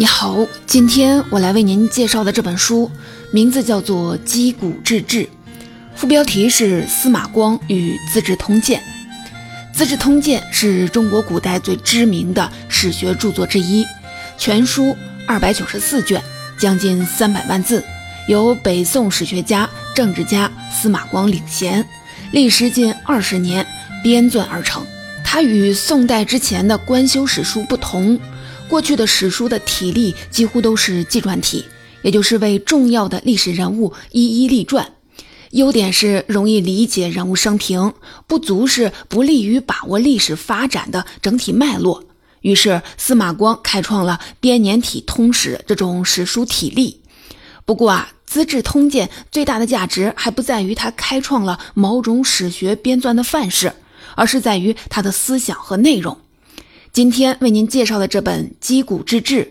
你好，今天我来为您介绍的这本书名字叫做《击鼓治治》，副标题是司马光与《资治通鉴》。《资治通鉴》是中国古代最知名的史学著作之一，全书二百九十四卷，将近三百万字，由北宋史学家、政治家司马光领衔，历时近二十年编纂而成。它与宋代之前的官修史书不同。过去的史书的体例几乎都是纪传体，也就是为重要的历史人物一一立传。优点是容易理解人物生平，不足是不利于把握历史发展的整体脉络。于是司马光开创了编年体通史这种史书体例。不过啊，《资治通鉴》最大的价值还不在于它开创了某种史学编纂的范式，而是在于它的思想和内容。今天为您介绍的这本《击鼓治志》，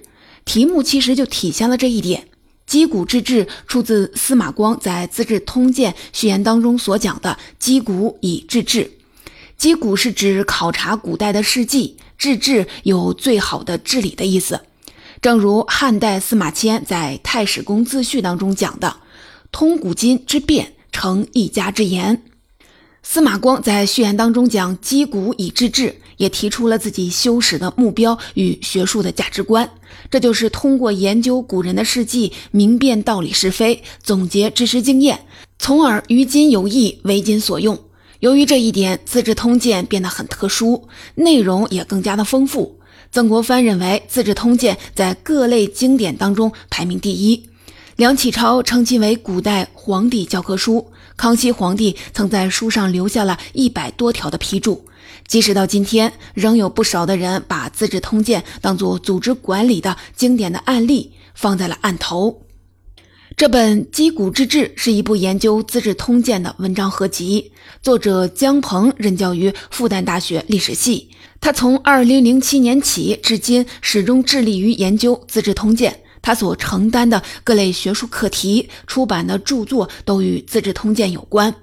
题目其实就体现了这一点。《击鼓治志》出自司马光在《资治通鉴》序言当中所讲的“击鼓以治治”。击鼓是指考察古代的事迹，治治有最好的治理的意思。正如汉代司马迁在《太史公自序》当中讲的：“通古今之变，成一家之言。”司马光在序言当中讲“击鼓以治治”。也提出了自己修史的目标与学术的价值观，这就是通过研究古人的事迹，明辨道理是非，总结知识经验，从而于今有益，为今所用。由于这一点，《资治通鉴》变得很特殊，内容也更加的丰富。曾国藩认为，《资治通鉴》在各类经典当中排名第一。梁启超称其为古代皇帝教科书。康熙皇帝曾在书上留下了一百多条的批注。即使到今天，仍有不少的人把《资治通鉴》当作组织管理的经典的案例放在了案头。这本《击鼓之志》是一部研究《资治通鉴》的文章合集，作者姜鹏任教于复旦大学历史系。他从2007年起至今，始终致力于研究《资治通鉴》。他所承担的各类学术课题、出版的著作都与《资治通鉴》有关。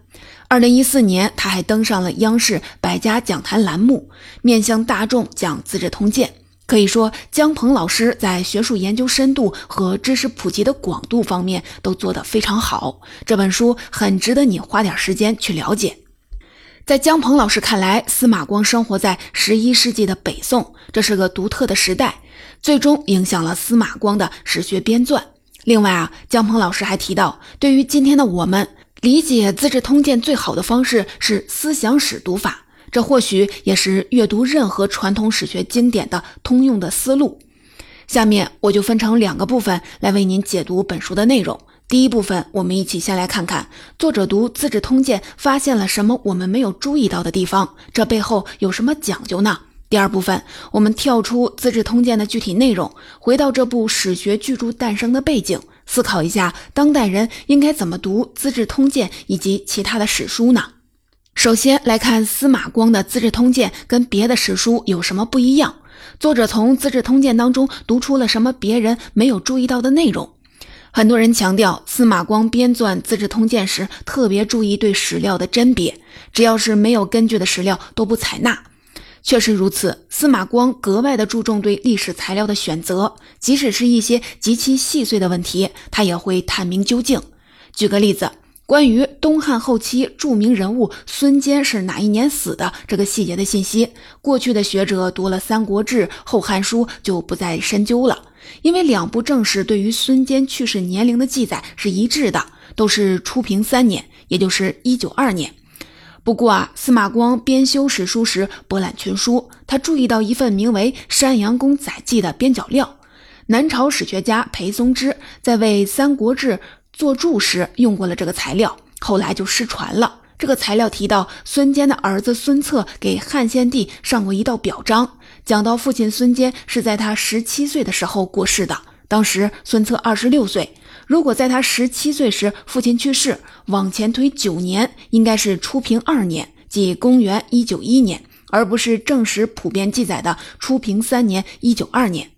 二零一四年，他还登上了央视百家讲坛栏目，面向大众讲《资治通鉴》。可以说，姜鹏老师在学术研究深度和知识普及的广度方面都做得非常好。这本书很值得你花点时间去了解。在姜鹏老师看来，司马光生活在十一世纪的北宋，这是个独特的时代，最终影响了司马光的史学编纂。另外啊，姜鹏老师还提到，对于今天的我们。理解《资治通鉴》最好的方式是思想史读法，这或许也是阅读任何传统史学经典的通用的思路。下面我就分成两个部分来为您解读本书的内容。第一部分，我们一起先来看看作者读《资治通鉴》发现了什么我们没有注意到的地方，这背后有什么讲究呢？第二部分，我们跳出《资治通鉴》的具体内容，回到这部史学巨著诞生的背景。思考一下，当代人应该怎么读《资治通鉴》以及其他的史书呢？首先来看司马光的《资治通鉴》跟别的史书有什么不一样？作者从《资治通鉴》当中读出了什么别人没有注意到的内容？很多人强调司马光编纂《资治通鉴》时特别注意对史料的甄别，只要是没有根据的史料都不采纳。确实如此，司马光格外的注重对历史材料的选择，即使是一些极其细碎的问题，他也会探明究竟。举个例子，关于东汉后期著名人物孙坚是哪一年死的这个细节的信息，过去的学者读了《三国志》《后汉书》就不再深究了，因为两部正史对于孙坚去世年龄的记载是一致的，都是初平三年，也就是一九二年。不过啊，司马光编修史书时博览群书，他注意到一份名为《山阳公载记》的边角料。南朝史学家裴松之在为《三国志》作注时用过了这个材料，后来就失传了。这个材料提到孙坚的儿子孙策给汉献帝上过一道表彰，讲到父亲孙坚是在他十七岁的时候过世的，当时孙策二十六岁。如果在他十七岁时父亲去世，往前推九年，应该是初平二年，即公元一九一年，而不是正史普遍记载的初平三年一九二年。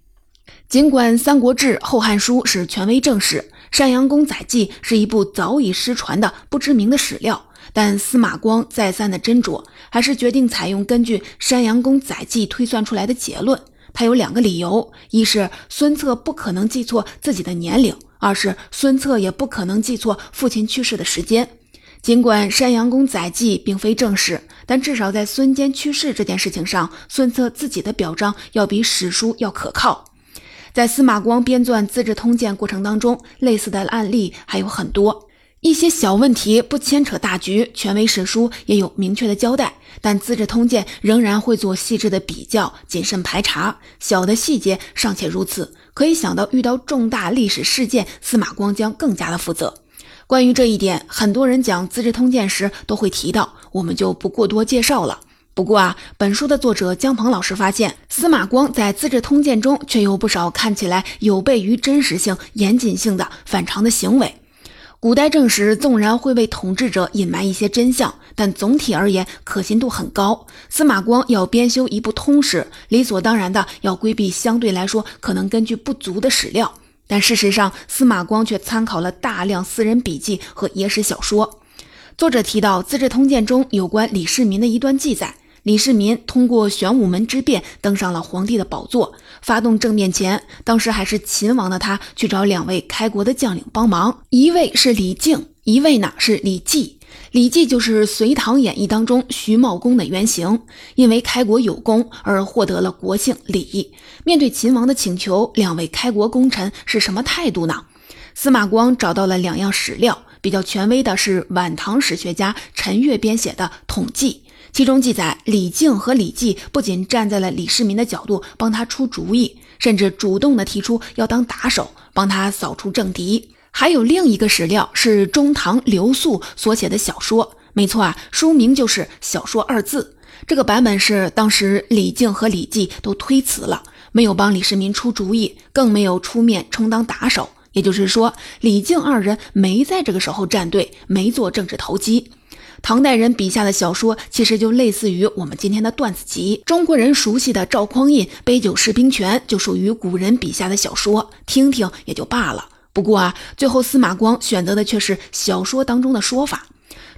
尽管《三国志》《后汉书》是权威正史，《山阳公载记》是一部早已失传的不知名的史料，但司马光再三的斟酌，还是决定采用根据《山阳公载记》推算出来的结论。他有两个理由：一是孙策不可能记错自己的年龄；二是孙策也不可能记错父亲去世的时间。尽管山阳公载记并非正史，但至少在孙坚去世这件事情上，孙策自己的表彰要比史书要可靠。在司马光编撰《资治通鉴》过程当中，类似的案例还有很多。一些小问题不牵扯大局，权威史书也有明确的交代，但《资治通鉴》仍然会做细致的比较，谨慎排查。小的细节尚且如此，可以想到遇到重大历史事件，司马光将更加的负责。关于这一点，很多人讲《资治通鉴》时都会提到，我们就不过多介绍了。不过啊，本书的作者姜鹏老师发现，司马光在《资治通鉴》中却有不少看起来有悖于真实性、严谨性的反常的行为。古代正史纵然会为统治者隐瞒一些真相，但总体而言可信度很高。司马光要编修一部通史，理所当然的要规避相对来说可能根据不足的史料。但事实上，司马光却参考了大量私人笔记和野史小说。作者提到《资治通鉴》中有关李世民的一段记载。李世民通过玄武门之变登上了皇帝的宝座，发动政变前，当时还是秦王的他去找两位开国的将领帮忙，一位是李靖，一位呢是李绩。李绩就是《隋唐演义》当中徐茂公的原型，因为开国有功而获得了国姓李。面对秦王的请求，两位开国功臣是什么态度呢？司马光找到了两样史料，比较权威的是晚唐史学家陈悦编写的《统计》。其中记载，李靖和李绩不仅站在了李世民的角度帮他出主意，甚至主动的提出要当打手，帮他扫除政敌。还有另一个史料是中唐刘肃所写的小说，没错啊，书名就是“小说”二字。这个版本是当时李靖和李绩都推辞了，没有帮李世民出主意，更没有出面充当打手。也就是说，李靖二人没在这个时候站队，没做政治投机。唐代人笔下的小说，其实就类似于我们今天的段子集。中国人熟悉的赵匡胤《杯酒释兵权》就属于古人笔下的小说，听听也就罢了。不过啊，最后司马光选择的却是小说当中的说法。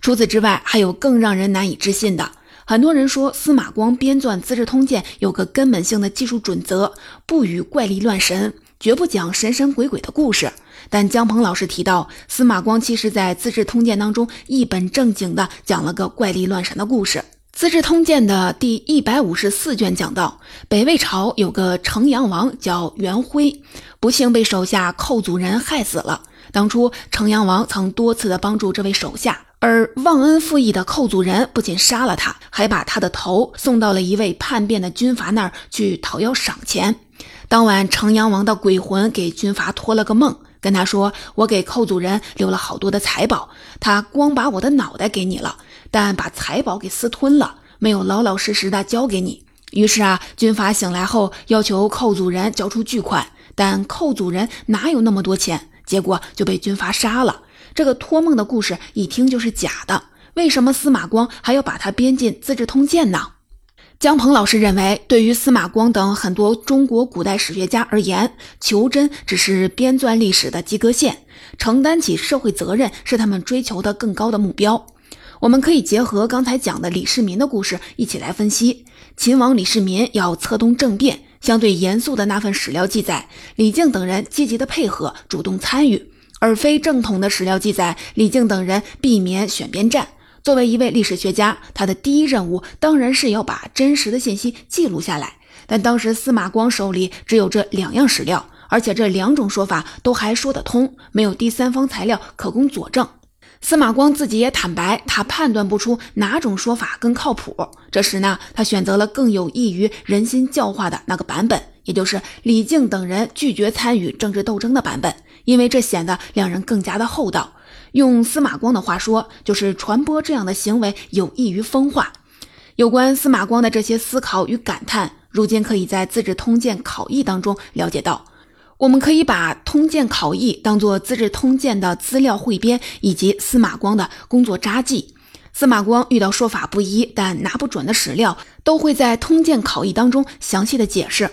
除此之外，还有更让人难以置信的。很多人说，司马光编纂《资治通鉴》有个根本性的技术准则：不与怪力乱神，绝不讲神神鬼鬼的故事。但姜鹏老师提到，司马光其实在《资治通鉴》当中一本正经的讲了个怪力乱神的故事。《资治通鉴》的第一百五十四卷讲到，北魏朝有个城阳王叫元辉，不幸被手下寇祖人害死了。当初城阳王曾多次的帮助这位手下，而忘恩负义的寇祖人不仅杀了他，还把他的头送到了一位叛变的军阀那儿去讨要赏钱。当晚，城阳王的鬼魂给军阀托了个梦。跟他说：“我给寇祖人留了好多的财宝，他光把我的脑袋给你了，但把财宝给私吞了，没有老老实实的交给你。”于是啊，军阀醒来后要求寇祖人交出巨款，但寇祖人哪有那么多钱？结果就被军阀杀了。这个托梦的故事一听就是假的，为什么司马光还要把它编进《资治通鉴》呢？姜鹏老师认为，对于司马光等很多中国古代史学家而言，求真只是编纂历史的及格线，承担起社会责任是他们追求的更高的目标。我们可以结合刚才讲的李世民的故事一起来分析。秦王李世民要策动政变，相对严肃的那份史料记载，李靖等人积极的配合，主动参与；而非正统的史料记载，李靖等人避免选边站。作为一位历史学家，他的第一任务当然是要把真实的信息记录下来。但当时司马光手里只有这两样史料，而且这两种说法都还说得通，没有第三方材料可供佐证。司马光自己也坦白，他判断不出哪种说法更靠谱。这时呢，他选择了更有益于人心教化的那个版本，也就是李靖等人拒绝参与政治斗争的版本，因为这显得两人更加的厚道。用司马光的话说，就是传播这样的行为有益于风化。有关司马光的这些思考与感叹，如今可以在《资治通鉴》考义当中了解到。我们可以把《通鉴考义》当做《资治通鉴》的资料汇编以及司马光的工作札记。司马光遇到说法不一但拿不准的史料，都会在《通鉴考义》当中详细的解释。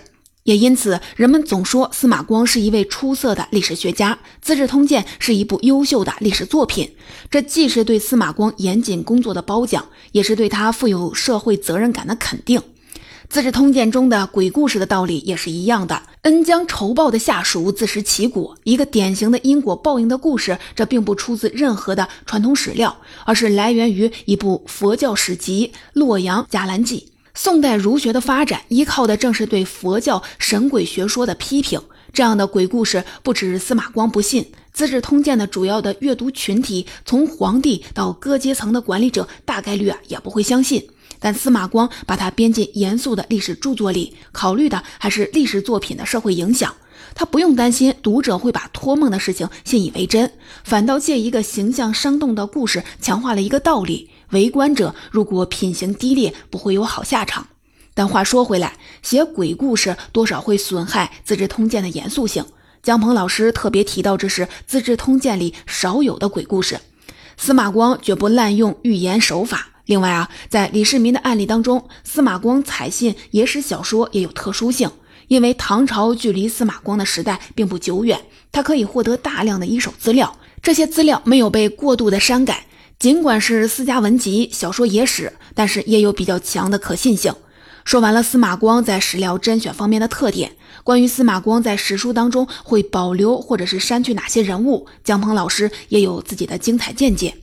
也因此，人们总说司马光是一位出色的历史学家，《资治通鉴》是一部优秀的历史作品。这既是对司马光严谨工作的褒奖，也是对他负有社会责任感的肯定。资治通鉴中的鬼故事的道理也是一样的。恩将仇报的下属自食其果，一个典型的因果报应的故事。这并不出自任何的传统史料，而是来源于一部佛教史籍《洛阳伽蓝记》。宋代儒学的发展，依靠的正是对佛教神鬼学说的批评。这样的鬼故事，不止司马光不信，《资治通鉴》的主要的阅读群体，从皇帝到各阶层的管理者，大概率啊也不会相信。但司马光把它编进严肃的历史著作里，考虑的还是历史作品的社会影响。他不用担心读者会把托梦的事情信以为真，反倒借一个形象生动的故事，强化了一个道理：围观者如果品行低劣，不会有好下场。但话说回来，写鬼故事多少会损害《资治通鉴》的严肃性。姜鹏老师特别提到，这是《资治通鉴》里少有的鬼故事。司马光绝不滥用寓言手法。另外啊，在李世民的案例当中，司马光采信野史小说也有特殊性，因为唐朝距离司马光的时代并不久远，他可以获得大量的一手资料，这些资料没有被过度的删改。尽管是私家文集、小说野史，但是也有比较强的可信性。说完了司马光在史料甄选方面的特点，关于司马光在史书当中会保留或者是删去哪些人物，姜鹏老师也有自己的精彩见解。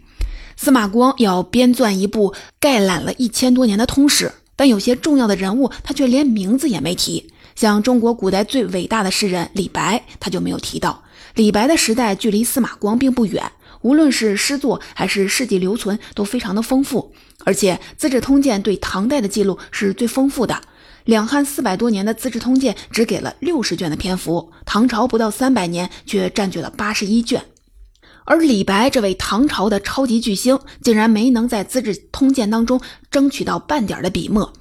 司马光要编撰一部概览了一千多年的通史，但有些重要的人物他却连名字也没提，像中国古代最伟大的诗人李白，他就没有提到。李白的时代距离司马光并不远。无论是诗作还是事迹留存，都非常的丰富。而且《资治通鉴》对唐代的记录是最丰富的。两汉四百多年的《资治通鉴》只给了六十卷的篇幅，唐朝不到三百年却占据了八十一卷。而李白这位唐朝的超级巨星，竟然没能在《资治通鉴》当中争取到半点的笔墨。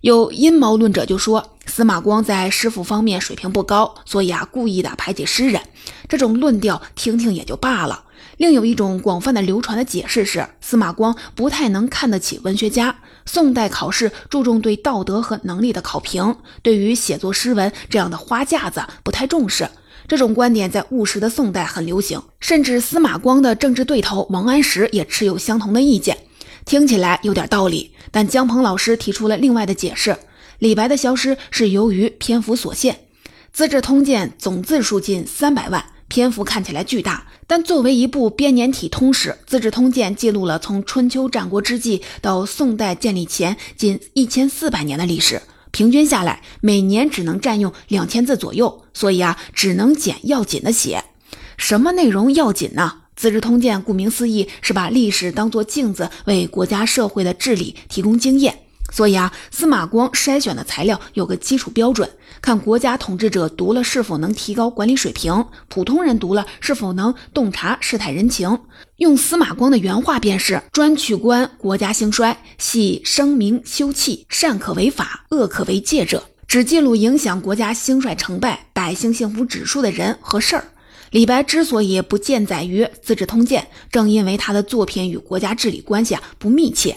有阴谋论者就说，司马光在诗赋方面水平不高，所以啊故意的排挤诗人。这种论调听听也就罢了。另有一种广泛的流传的解释是，司马光不太能看得起文学家。宋代考试注重对道德和能力的考评，对于写作诗文这样的花架子不太重视。这种观点在务实的宋代很流行，甚至司马光的政治对头王安石也持有相同的意见。听起来有点道理，但姜鹏老师提出了另外的解释：李白的消失是由于篇幅所限，《资治通鉴》总字数近三百万。篇幅看起来巨大，但作为一部编年体通史，《资治通鉴》记录了从春秋战国之际到宋代建立前近一千四百年的历史，平均下来每年只能占用两千字左右，所以啊，只能捡要紧的写。什么内容要紧呢？《资治通鉴》顾名思义是把历史当作镜子，为国家社会的治理提供经验。所以啊，司马光筛选的材料有个基础标准，看国家统治者读了是否能提高管理水平，普通人读了是否能洞察世态人情。用司马光的原话便是：专取观国家兴衰，系声名休戚，善可为法，恶可为戒者，只记录影响国家兴衰成败、百姓幸福指数的人和事儿。李白之所以不见载于《资治通鉴》，正因为他的作品与国家治理关系啊不密切。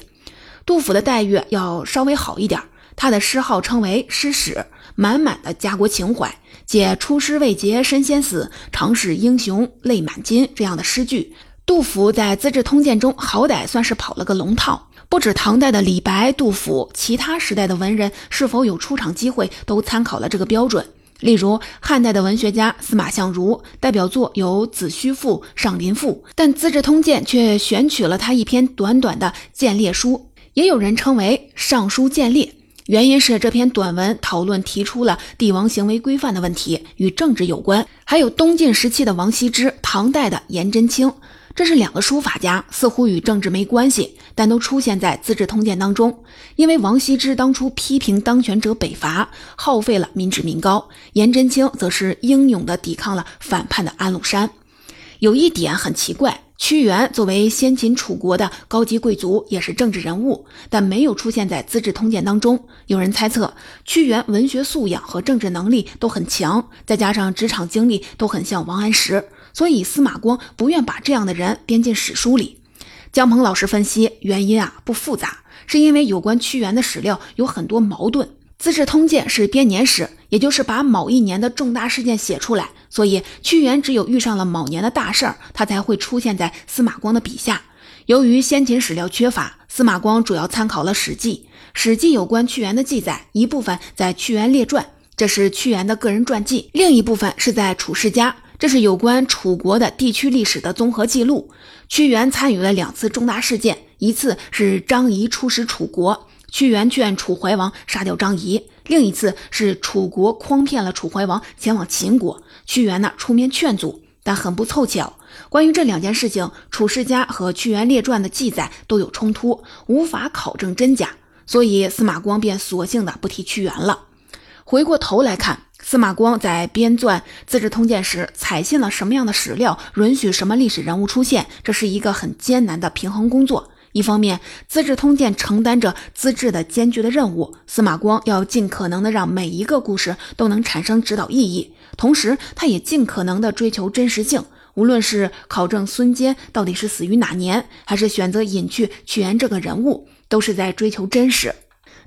杜甫的待遇要稍微好一点，他的诗号称为诗史，满满的家国情怀，借“出师未捷身先死，长使英雄泪满襟”这样的诗句。杜甫在《资治通鉴》中好歹算是跑了个龙套。不止唐代的李白、杜甫，其他时代的文人是否有出场机会，都参考了这个标准。例如汉代的文学家司马相如，代表作有《子虚赋》《上林赋》，但《资治通鉴》却选取了他一篇短短的谏列书。也有人称为《尚书谏列》，原因是这篇短文讨论提出了帝王行为规范的问题，与政治有关。还有东晋时期的王羲之，唐代的颜真卿，这是两个书法家，似乎与政治没关系，但都出现在《资治通鉴》当中。因为王羲之当初批评当权者北伐，耗费了民脂民膏；颜真卿则是英勇地抵抗了反叛的安禄山。有一点很奇怪。屈原作为先秦楚国的高级贵族，也是政治人物，但没有出现在《资治通鉴》当中。有人猜测，屈原文学素养和政治能力都很强，再加上职场经历都很像王安石，所以司马光不愿把这样的人编进史书里。姜鹏老师分析，原因啊不复杂，是因为有关屈原的史料有很多矛盾。《资治通鉴》是编年史，也就是把某一年的重大事件写出来，所以屈原只有遇上了某年的大事儿，他才会出现在司马光的笔下。由于先秦史料缺乏，司马光主要参考了《史记》，史记有关屈原的记载，一部分在《屈原列传》，这是屈原的个人传记；另一部分是在《楚世家》，这是有关楚国的地区历史的综合记录。屈原参与了两次重大事件，一次是张仪出使楚国，屈原劝楚怀王杀掉张仪；另一次是楚国诓骗了楚怀王前往秦国，屈原呢出面劝阻。但很不凑巧，关于这两件事情，《楚世家》和《屈原列传》的记载都有冲突，无法考证真假，所以司马光便索性的不提屈原了。回过头来看，司马光在编撰《资治通鉴》时，采信了什么样的史料，允许什么历史人物出现，这是一个很艰难的平衡工作。一方面，《资治通鉴》承担着资治的艰巨的任务，司马光要尽可能的让每一个故事都能产生指导意义。同时，他也尽可能的追求真实性。无论是考证孙坚到底是死于哪年，还是选择隐去屈原这个人物，都是在追求真实。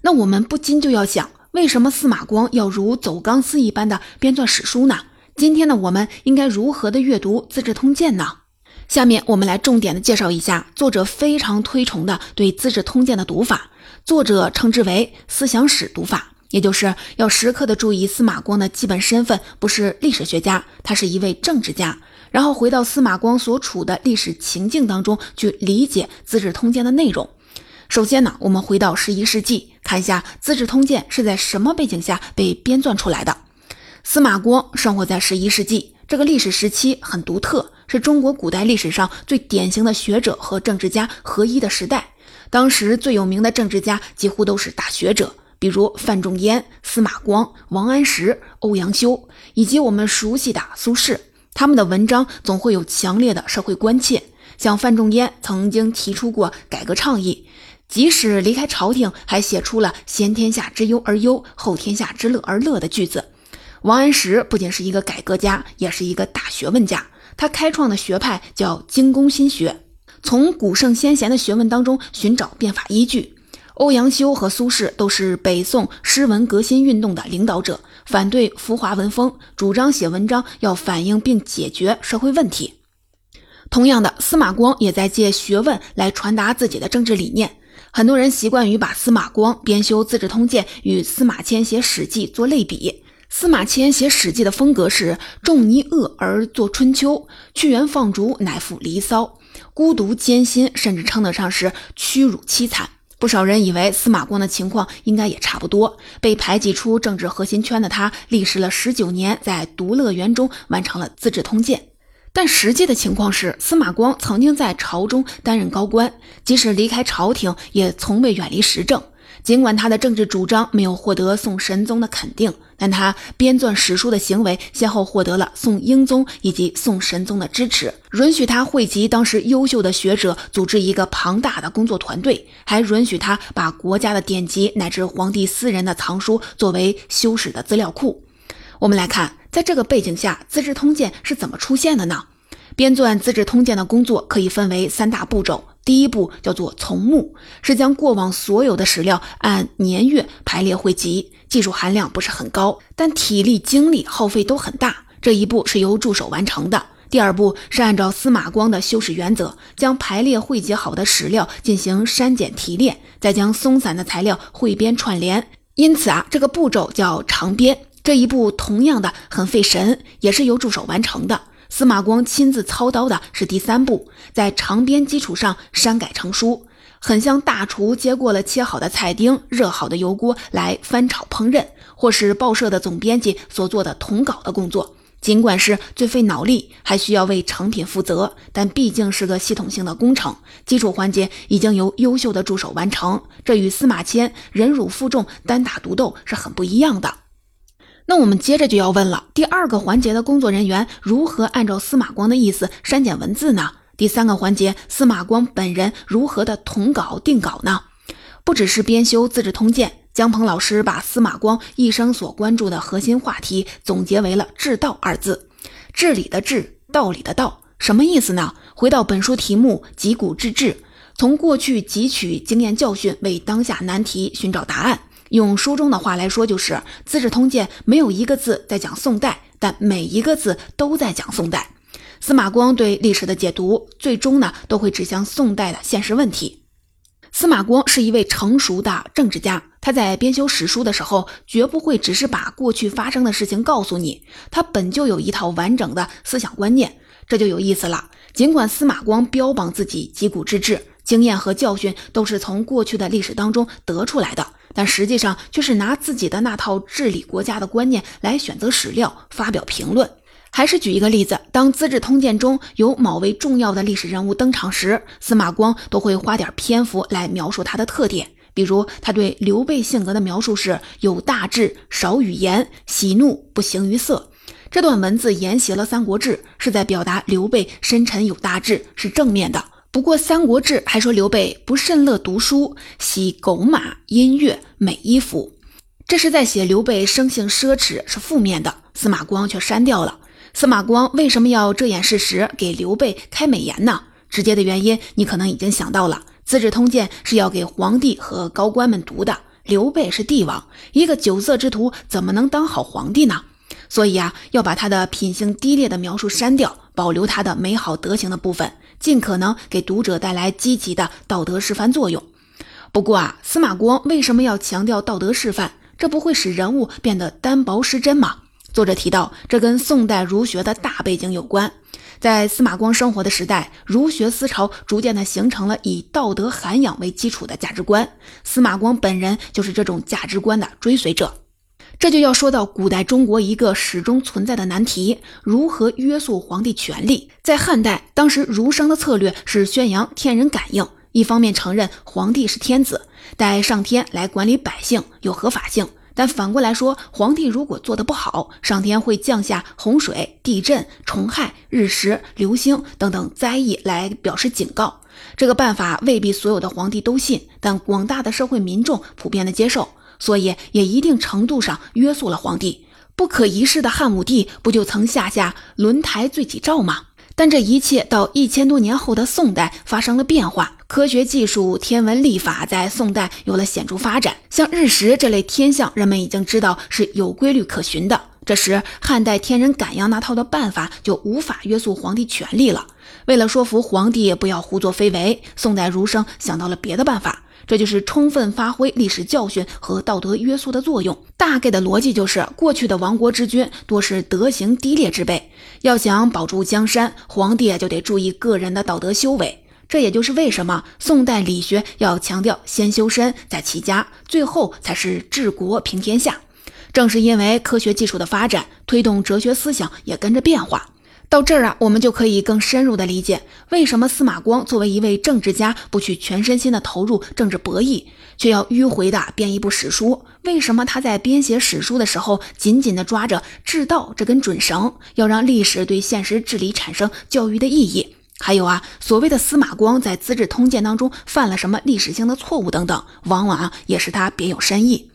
那我们不禁就要想，为什么司马光要如走钢丝一般的编撰史书呢？今天呢，我们应该如何的阅读《资治通鉴》呢？下面我们来重点的介绍一下作者非常推崇的对《资治通鉴》的读法，作者称之为思想史读法。也就是要时刻的注意司马光的基本身份不是历史学家，他是一位政治家。然后回到司马光所处的历史情境当中去理解《资治通鉴》的内容。首先呢，我们回到十一世纪，看一下《资治通鉴》是在什么背景下被编撰出来的。司马光生活在十一世纪，这个历史时期很独特，是中国古代历史上最典型的学者和政治家合一的时代。当时最有名的政治家几乎都是大学者。比如范仲淹、司马光、王安石、欧阳修，以及我们熟悉的苏轼，他们的文章总会有强烈的社会关切。像范仲淹曾经提出过改革倡议，即使离开朝廷，还写出了“先天下之忧而忧，后天下之乐而乐”的句子。王安石不仅是一个改革家，也是一个大学问家。他开创的学派叫精工心学，从古圣先贤的学问当中寻找变法依据。欧阳修和苏轼都是北宋诗文革新运动的领导者，反对浮华文风，主张写文章要反映并解决社会问题。同样的，司马光也在借学问来传达自己的政治理念。很多人习惯于把司马光编修《资治通鉴》与司马迁写《史记》做类比。司马迁写《史记》的风格是仲尼厄而作《春秋》，屈原放逐乃赋《离骚》，孤独艰辛，甚至称得上是屈辱凄惨。不少人以为司马光的情况应该也差不多，被排挤出政治核心圈的他，历时了十九年，在独乐园中完成了《资治通鉴》。但实际的情况是，司马光曾经在朝中担任高官，即使离开朝廷，也从未远离时政。尽管他的政治主张没有获得宋神宗的肯定，但他编纂史书的行为先后获得了宋英宗以及宋神宗的支持，允许他汇集当时优秀的学者，组织一个庞大的工作团队，还允许他把国家的典籍乃至皇帝私人的藏书作为修史的资料库。我们来看，在这个背景下，《资治通鉴》是怎么出现的呢？编纂《资治通鉴》的工作可以分为三大步骤。第一步叫做从目，是将过往所有的史料按年月排列汇集，技术含量不是很高，但体力精力耗费都很大。这一步是由助手完成的。第二步是按照司马光的修史原则，将排列汇集好的史料进行删减提炼，再将松散的材料汇编串联。因此啊，这个步骤叫长编。这一步同样的很费神，也是由助手完成的。司马光亲自操刀的是第三步，在长编基础上删改成书，很像大厨接过了切好的菜丁、热好的油锅来翻炒烹饪，或是报社的总编辑所做的统稿的工作。尽管是最费脑力，还需要为成品负责，但毕竟是个系统性的工程，基础环节已经由优秀的助手完成，这与司马迁忍辱负重、单打独斗是很不一样的。那我们接着就要问了，第二个环节的工作人员如何按照司马光的意思删减文字呢？第三个环节，司马光本人如何的统稿定稿呢？不只是编修《资治通鉴》，姜鹏老师把司马光一生所关注的核心话题总结为了“治道”二字，治理的治，道理的道，什么意思呢？回到本书题目“汲古治治”，从过去汲取经验教训，为当下难题寻找答案。用书中的话来说，就是《资治通鉴》没有一个字在讲宋代，但每一个字都在讲宋代。司马光对历史的解读，最终呢都会指向宋代的现实问题。司马光是一位成熟的政治家，他在编修史书的时候，绝不会只是把过去发生的事情告诉你，他本就有一套完整的思想观念，这就有意思了。尽管司马光标榜自己积古之治，经验和教训都是从过去的历史当中得出来的，但实际上却是拿自己的那套治理国家的观念来选择史料发表评论。还是举一个例子，当《资治通鉴》中有某位重要的历史人物登场时，司马光都会花点篇幅来描述他的特点。比如，他对刘备性格的描述是“有大志，少语言，喜怒不形于色”。这段文字沿袭了《三国志》，是在表达刘备深沉有大志，是正面的。不过，《三国志》还说刘备不甚乐读书，喜狗马、音乐、美衣服，这是在写刘备生性奢侈，是负面的。司马光却删掉了。司马光为什么要遮掩事实，给刘备开美颜呢？直接的原因你可能已经想到了，《资治通鉴》是要给皇帝和高官们读的。刘备是帝王，一个酒色之徒怎么能当好皇帝呢？所以啊，要把他的品性低劣的描述删掉，保留他的美好德行的部分，尽可能给读者带来积极的道德示范作用。不过啊，司马光为什么要强调道德示范？这不会使人物变得单薄失真吗？作者提到，这跟宋代儒学的大背景有关。在司马光生活的时代，儒学思潮逐渐的形成了以道德涵养为基础的价值观。司马光本人就是这种价值观的追随者。这就要说到古代中国一个始终存在的难题：如何约束皇帝权力？在汉代，当时儒生的策略是宣扬天人感应，一方面承认皇帝是天子，待上天来管理百姓，有合法性。但反过来说，皇帝如果做得不好，上天会降下洪水、地震、虫害、日食、流星等等灾异来表示警告。这个办法未必所有的皇帝都信，但广大的社会民众普遍的接受，所以也一定程度上约束了皇帝。不可一世的汉武帝不就曾下下轮台罪己诏吗？但这一切到一千多年后的宋代发生了变化，科学技术、天文历法在宋代有了显著发展。像日食这类天象，人们已经知道是有规律可循的。这时，汉代天人感应那套的办法就无法约束皇帝权力了。为了说服皇帝不要胡作非为，宋代儒生想到了别的办法。这就是充分发挥历史教训和道德约束的作用。大概的逻辑就是，过去的亡国之君多是德行低劣之辈，要想保住江山，皇帝就得注意个人的道德修为。这也就是为什么宋代理学要强调先修身再齐家，最后才是治国平天下。正是因为科学技术的发展，推动哲学思想也跟着变化。到这儿啊，我们就可以更深入的理解，为什么司马光作为一位政治家，不去全身心的投入政治博弈，却要迂回的编一部史书？为什么他在编写史书的时候，紧紧的抓着治道这根准绳，要让历史对现实治理产生教育的意义？还有啊，所谓的司马光在《资治通鉴》当中犯了什么历史性的错误等等，往往啊也是他别有深意。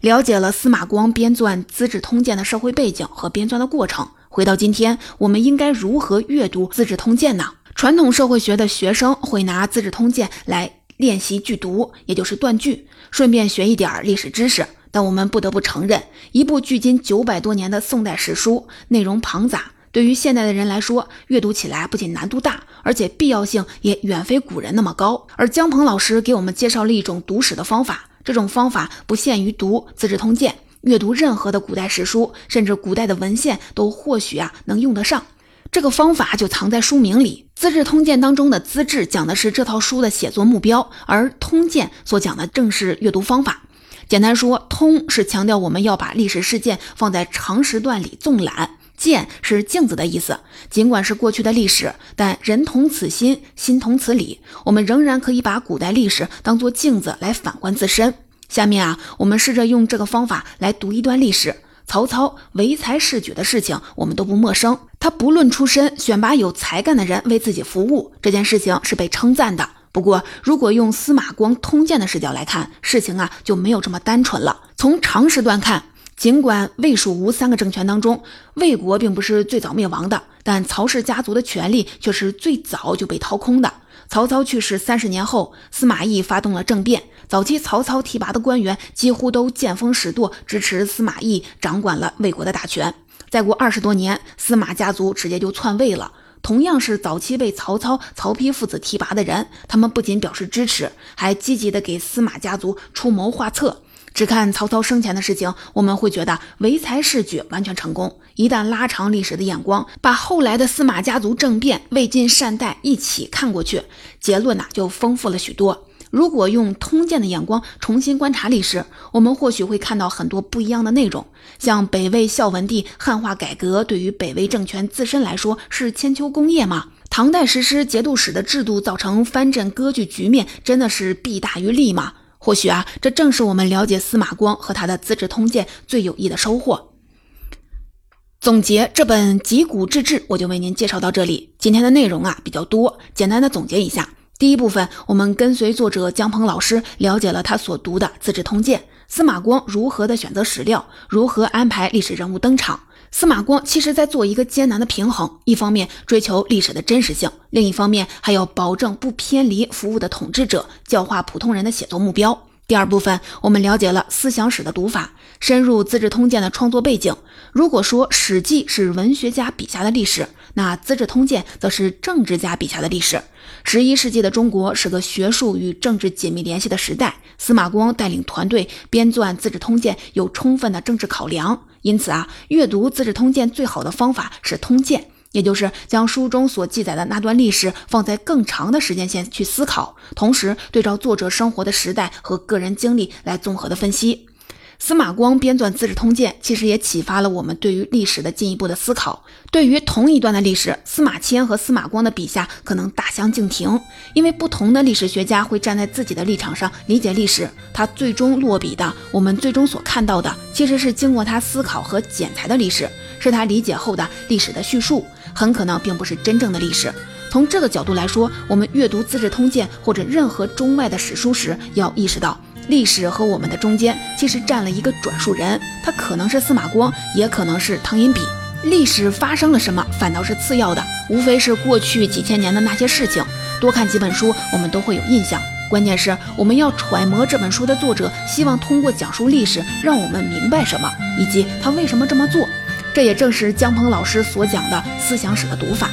了解了司马光编纂《资治通鉴》的社会背景和编纂的过程。回到今天，我们应该如何阅读《资治通鉴》呢？传统社会学的学生会拿《资治通鉴》来练习句读，也就是断句，顺便学一点历史知识。但我们不得不承认，一部距今九百多年的宋代史书，内容庞杂，对于现代的人来说，阅读起来不仅难度大，而且必要性也远非古人那么高。而姜鹏老师给我们介绍了一种读史的方法，这种方法不限于读《资治通鉴》。阅读任何的古代史书，甚至古代的文献，都或许啊能用得上。这个方法就藏在书名里，《资治通鉴》当中的“资治”讲的是这套书的写作目标，而《通鉴》所讲的正是阅读方法。简单说，“通”是强调我们要把历史事件放在长时段里纵览，“鉴”是镜子的意思。尽管是过去的历史，但人同此心，心同此理，我们仍然可以把古代历史当作镜子来反观自身。下面啊，我们试着用这个方法来读一段历史。曹操唯才是举的事情，我们都不陌生。他不论出身，选拔有才干的人为自己服务，这件事情是被称赞的。不过，如果用司马光通鉴的视角来看，事情啊就没有这么单纯了。从长时段看，尽管魏、蜀、吴三个政权当中，魏国并不是最早灭亡的，但曹氏家族的权力却是最早就被掏空的。曹操去世三十年后，司马懿发动了政变。早期曹操提拔的官员几乎都见风使舵，支持司马懿掌管了魏国的大权。再过二十多年，司马家族直接就篡位了。同样是早期被曹操、曹丕父子提拔的人，他们不仅表示支持，还积极的给司马家族出谋划策。只看曹操生前的事情，我们会觉得唯才是举，完全成功。一旦拉长历史的眼光，把后来的司马家族政变、魏晋善代一起看过去，结论呐就丰富了许多。如果用通鉴的眼光重新观察历史，我们或许会看到很多不一样的内容。像北魏孝文帝汉化改革，对于北魏政权自身来说是千秋功业吗？唐代实施节度使的制度，造成藩镇割据局面，真的是弊大于利吗？或许啊，这正是我们了解司马光和他的《资治通鉴》最有益的收获。总结这本《集古志志》，我就为您介绍到这里。今天的内容啊比较多，简单的总结一下。第一部分，我们跟随作者姜鹏老师了解了他所读的《资治通鉴》，司马光如何的选择史料，如何安排历史人物登场。司马光其实在做一个艰难的平衡，一方面追求历史的真实性，另一方面还要保证不偏离服务的统治者、教化普通人的写作目标。第二部分，我们了解了思想史的读法，深入《资治通鉴》的创作背景。如果说《史记》是文学家笔下的历史，那《资治通鉴》则是政治家笔下的历史。十一世纪的中国是个学术与政治紧密联系的时代，司马光带领团队编撰《资治通鉴》有充分的政治考量。因此啊，阅读《资治通鉴》最好的方法是通鉴，也就是将书中所记载的那段历史放在更长的时间线去思考，同时对照作者生活的时代和个人经历来综合的分析。司马光编纂《资治通鉴》，其实也启发了我们对于历史的进一步的思考。对于同一段的历史，司马迁和司马光的笔下可能大相径庭，因为不同的历史学家会站在自己的立场上理解历史。他最终落笔的，我们最终所看到的，其实是经过他思考和剪裁的历史，是他理解后的历史的叙述，很可能并不是真正的历史。从这个角度来说，我们阅读《资治通鉴》或者任何中外的史书时，要意识到。历史和我们的中间其实站了一个转述人，他可能是司马光，也可能是汤因比。历史发生了什么，反倒是次要的，无非是过去几千年的那些事情。多看几本书，我们都会有印象。关键是我们要揣摩这本书的作者希望通过讲述历史，让我们明白什么，以及他为什么这么做。这也正是姜鹏老师所讲的思想史的读法。